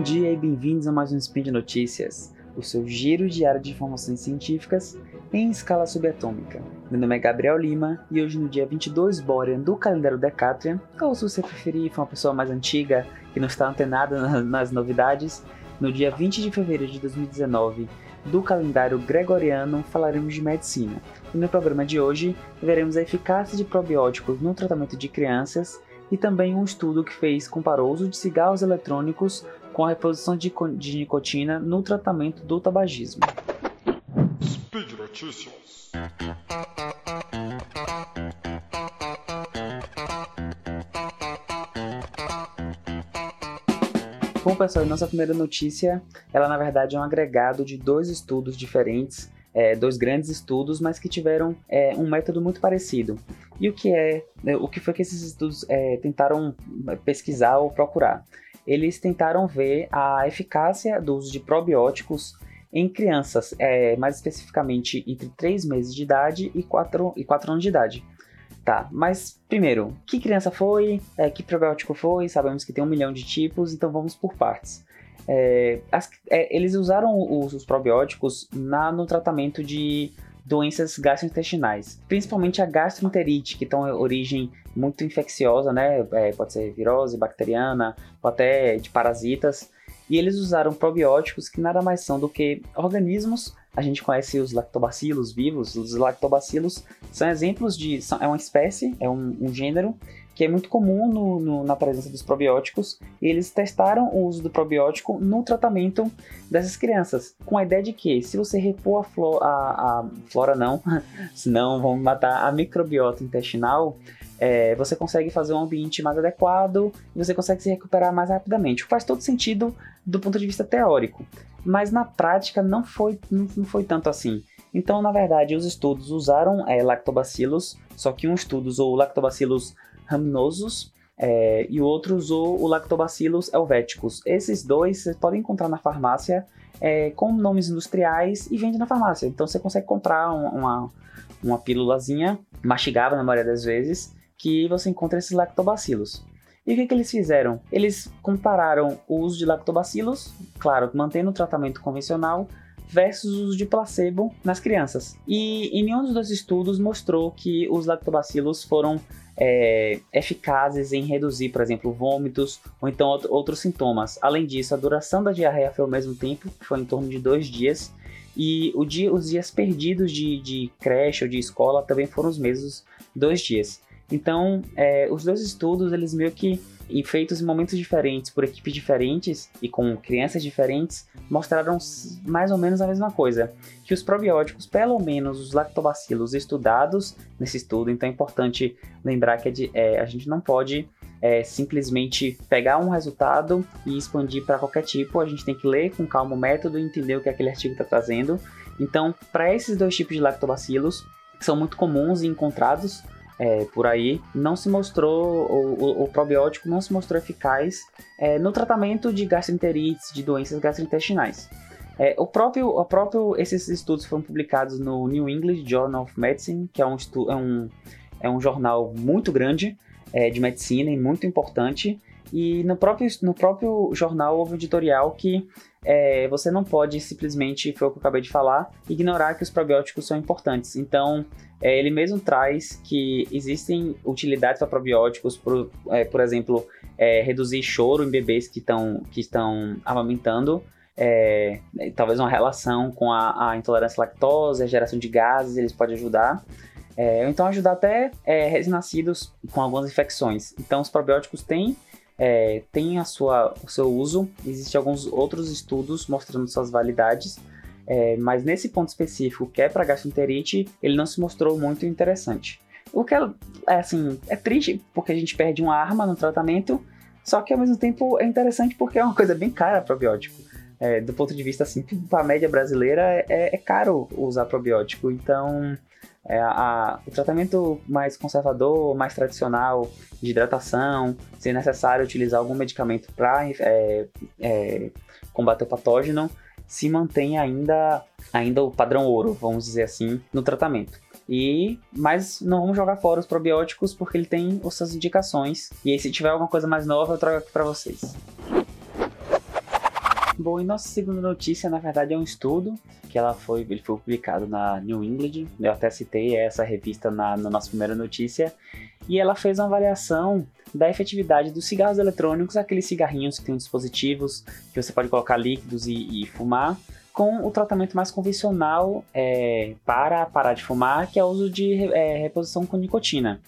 bom dia e bem-vindos a mais um Spin de Notícias, o seu giro diário de informações científicas em escala subatômica. Meu nome é Gabriel Lima e hoje no dia 22 Borean do calendário Decatrian, ou se você preferir, for uma pessoa mais antiga que não está antenada nas novidades, no dia 20 de fevereiro de 2019 do calendário gregoriano falaremos de medicina. E no programa de hoje veremos a eficácia de probióticos no tratamento de crianças e também um estudo que fez comparou o uso de cigarros eletrônicos com a reposição de, de nicotina no tratamento do tabagismo. Speed Notícias. Bom, pessoal, nossa primeira notícia, ela na verdade é um agregado de dois estudos diferentes, é, dois grandes estudos, mas que tiveram é, um método muito parecido. E o que é, né, o que foi que esses estudos é, tentaram pesquisar ou procurar? Eles tentaram ver a eficácia do uso de probióticos em crianças, é, mais especificamente entre 3 meses de idade e 4, e 4 anos de idade. Tá, mas primeiro, que criança foi? É, que probiótico foi? Sabemos que tem um milhão de tipos, então vamos por partes. É, as, é, eles usaram os, os probióticos na, no tratamento de doenças gastrointestinais, principalmente a gastroenterite, que tem origem muito infecciosa, né? É, pode ser virose bacteriana, ou até de parasitas. E eles usaram probióticos que nada mais são do que organismos a gente conhece os lactobacilos vivos. Os lactobacilos são exemplos de. São, é uma espécie, é um, um gênero que é muito comum no, no, na presença dos probióticos, e eles testaram o uso do probiótico no tratamento dessas crianças, com a ideia de que se você repor a, a, a flora não, senão vão matar a microbiota intestinal, é, você consegue fazer um ambiente mais adequado e você consegue se recuperar mais rapidamente. Faz todo sentido do ponto de vista teórico, mas na prática não foi, não, não foi tanto assim. Então, na verdade, os estudos usaram é, lactobacilos, só que um estudo usou lactobacilos raminosos é, e o outro usou o lactobacillus helveticus. Esses dois você pode encontrar na farmácia é, com nomes industriais e vende na farmácia. Então você consegue comprar um, uma, uma pílulazinha mastigável na maioria das vezes que você encontra esses lactobacilos. E o que, que eles fizeram? Eles compararam o uso de lactobacilos, claro, mantendo o tratamento convencional, versus o uso de placebo nas crianças. E em nenhum dos dois estudos mostrou que os lactobacilos foram é, eficazes em reduzir, por exemplo, vômitos ou então outros sintomas. Além disso, a duração da diarreia foi ao mesmo tempo, foi em torno de dois dias, e dia, os dias perdidos de, de creche ou de escola também foram os mesmos dois dias. Então, é, os dois estudos, eles meio que e feitos em momentos diferentes por equipes diferentes e com crianças diferentes, mostraram mais ou menos a mesma coisa, que os probióticos, pelo menos os lactobacilos estudados nesse estudo, então é importante lembrar que é é, a gente não pode é, simplesmente pegar um resultado e expandir para qualquer tipo, a gente tem que ler com calma o método e entender o que aquele artigo está trazendo. Então, para esses dois tipos de lactobacilos, que são muito comuns e encontrados é, por aí, não se mostrou, o, o, probiótico não se mostrou eficaz é, no tratamento de gastroenterites, de doenças gastrointestinais. É, o próprio, o próprio, esses estudos foram publicados no New England Journal of Medicine, que é um, é um, é um jornal muito grande é, de medicina e muito importante. E no próprio, no próprio jornal houve um editorial que é, você não pode simplesmente, foi o que eu acabei de falar, ignorar que os probióticos são importantes. Então, é, ele mesmo traz que existem utilidades para probióticos, por, é, por exemplo, é, reduzir choro em bebês que, tão, que estão amamentando, é, talvez uma relação com a, a, intolerância à lactose, a geração de gases, eles podem ajudar. É, então ajudar até é, recém-nascidos com algumas infecções. Então, os probióticos têm é, tem a sua, o seu uso, existem alguns outros estudos mostrando suas validades, é, mas nesse ponto específico, que é para gastroenterite, ele não se mostrou muito interessante. O que é, é, assim, é triste porque a gente perde uma arma no tratamento, só que ao mesmo tempo é interessante porque é uma coisa bem cara probiótico. É, do ponto de vista assim, para a média brasileira é, é, caro usar probiótico, então é, a, o tratamento mais conservador, mais tradicional de hidratação, se necessário utilizar algum medicamento para é, é, combater o patógeno, se mantém ainda, ainda o padrão ouro, vamos dizer assim, no tratamento. E, mas não vamos jogar fora os probióticos porque ele tem as suas indicações. E aí, se tiver alguma coisa mais nova, eu trago aqui para vocês. Bom, e nossa segunda notícia, na verdade, é um estudo que ela foi, ele foi publicado na New England. Eu até citei essa revista na, na nossa primeira notícia. E ela fez uma avaliação da efetividade dos cigarros eletrônicos, aqueles cigarrinhos que têm dispositivos que você pode colocar líquidos e, e fumar, com o tratamento mais convencional é, para parar de fumar, que é o uso de é, reposição com nicotina.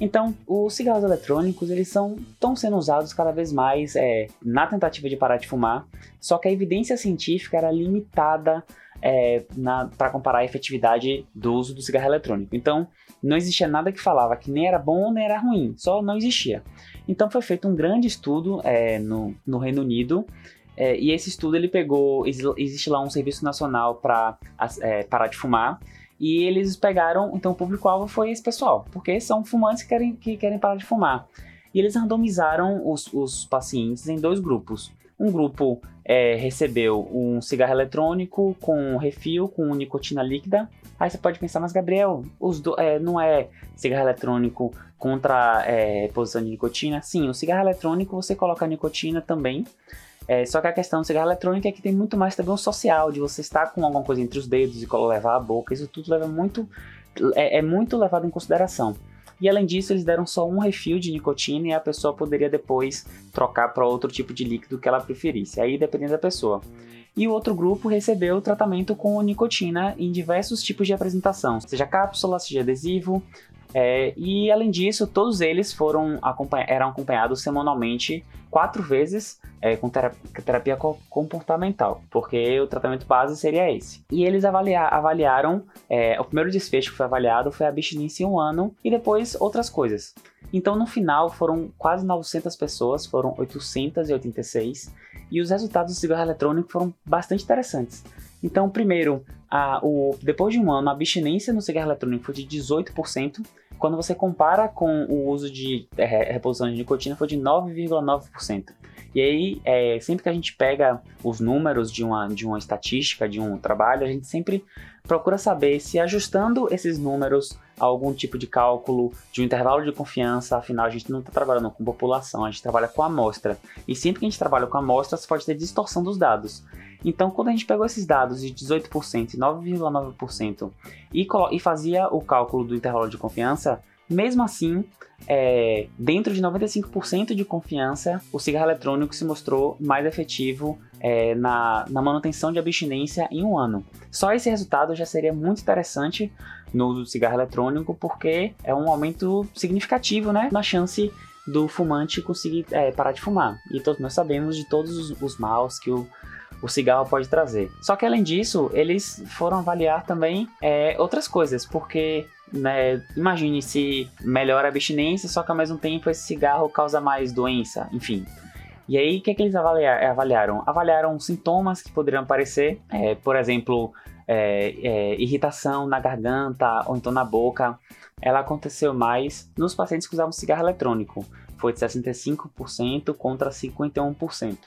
Então, os cigarros eletrônicos eles são estão sendo usados cada vez mais é, na tentativa de parar de fumar, só que a evidência científica era limitada é, para comparar a efetividade do uso do cigarro eletrônico. Então, não existia nada que falava que nem era bom nem era ruim, só não existia. Então, foi feito um grande estudo é, no, no Reino Unido é, e esse estudo ele pegou, existe lá um serviço nacional para é, parar de fumar e eles pegaram, então o público-alvo foi esse pessoal, porque são fumantes que querem, que querem parar de fumar. E eles randomizaram os, os pacientes em dois grupos. Um grupo é, recebeu um cigarro eletrônico com refil, com nicotina líquida. Aí você pode pensar, mas Gabriel, do, é, não é cigarro eletrônico contra é, posição de nicotina? Sim, o cigarro eletrônico você coloca nicotina também, é, só que a questão do cigarro eletrônico é que tem muito mais também o social, de você estar com alguma coisa entre os dedos e levar a boca, isso tudo leva muito, é, é muito levado em consideração. E além disso, eles deram só um refil de nicotina e a pessoa poderia depois trocar para outro tipo de líquido que ela preferisse, aí dependendo da pessoa. E o outro grupo recebeu tratamento com nicotina em diversos tipos de apresentação, seja cápsula, seja adesivo, é, e além disso, todos eles foram acompanha eram acompanhados semanalmente quatro vezes é, com terapia, terapia, comportamental, porque o tratamento base seria esse. E eles avalia avaliaram, é, o primeiro desfecho que foi avaliado foi a abstinência em um ano e depois outras coisas. Então no final foram quase 900 pessoas, foram 886, e os resultados do cigarro eletrônico foram bastante interessantes. Então, primeiro, a, o, depois de um ano, a abstinência no cigarro eletrônico foi de 18%, quando você compara com o uso de é, reposição de nicotina, foi de 9,9%. E aí, é, sempre que a gente pega os números de uma, de uma estatística, de um trabalho, a gente sempre procura saber se ajustando esses números a algum tipo de cálculo, de um intervalo de confiança, afinal a gente não está trabalhando com população, a gente trabalha com amostra. E sempre que a gente trabalha com amostras, pode ter distorção dos dados. Então, quando a gente pegou esses dados de 18% e 9,9% e, e fazia o cálculo do intervalo de confiança, mesmo assim, é, dentro de 95% de confiança, o cigarro eletrônico se mostrou mais efetivo é, na, na, manutenção de abstinência em um ano. Só esse resultado já seria muito interessante no uso do cigarro eletrônico, porque é um aumento significativo né, na chance do fumante conseguir é, parar de fumar. E todos nós sabemos de todos os, os maus que o o cigarro pode trazer. Só que além disso, eles foram avaliar também é, outras coisas, porque né, imagine se melhora a abstinência, só que ao mesmo tempo esse cigarro causa mais doença, enfim. E aí, o que, é que eles avaliaram? Avaliaram sintomas que poderiam aparecer, é, por exemplo, é, é, irritação na garganta ou então na boca. Ela aconteceu mais nos pacientes que usavam cigarro eletrônico, foi de 65% contra 51%.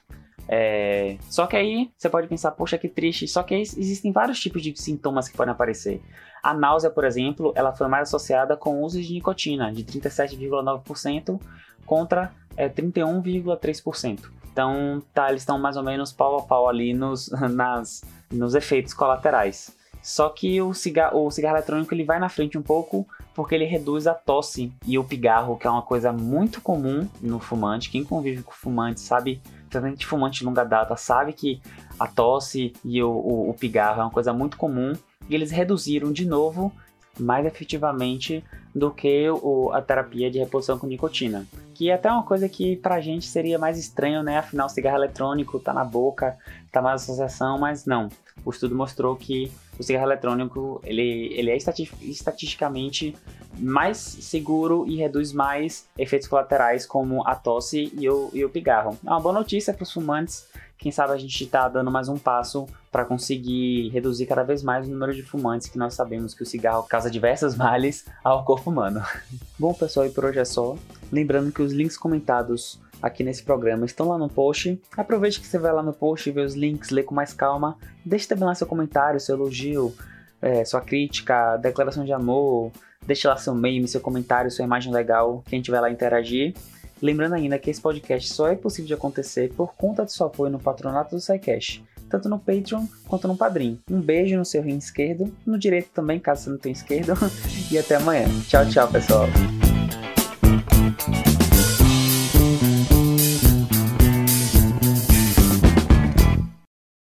É... Só que aí você pode pensar, poxa, que triste. Só que aí existem vários tipos de sintomas que podem aparecer. A náusea, por exemplo, ela foi mais associada com o uso de nicotina, de 37,9% contra é, 31,3%. Então, tá, eles estão mais ou menos pau a pau ali nos, nas, nos efeitos colaterais. Só que o cigarro, o cigarro eletrônico ele vai na frente um pouco porque ele reduz a tosse e o pigarro, que é uma coisa muito comum no fumante. Quem convive com fumante sabe principalmente fumante de longa data, sabe que a tosse e o, o, o pigarro é uma coisa muito comum e eles reduziram de novo mais efetivamente do que o, a terapia de reposição com nicotina. Que é até uma coisa que pra gente seria mais estranho, né? Afinal, cigarro eletrônico tá na boca, tá mais associação, mas não. O estudo mostrou que o cigarro eletrônico ele, ele é estatisticamente mais seguro e reduz mais efeitos colaterais como a tosse e o, e o pigarro. É uma boa notícia para os fumantes. Quem sabe a gente está dando mais um passo para conseguir reduzir cada vez mais o número de fumantes, que nós sabemos que o cigarro causa diversos males ao corpo humano. Bom, pessoal, e por hoje é só. Lembrando que os links comentados aqui nesse programa estão lá no post. Aproveite que você vai lá no post, vê os links, lê com mais calma. Deixe também lá seu comentário, seu elogio, é, sua crítica, declaração de amor. Deixe lá seu meme, seu comentário, sua imagem legal, quem tiver lá interagir. Lembrando ainda que esse podcast só é possível de acontecer por conta do seu apoio no patronato do SciCash, tanto no Patreon quanto no Padrim. Um beijo no seu rim esquerdo, no direito também, caso você não tenha esquerdo, e até amanhã. Tchau, tchau, pessoal.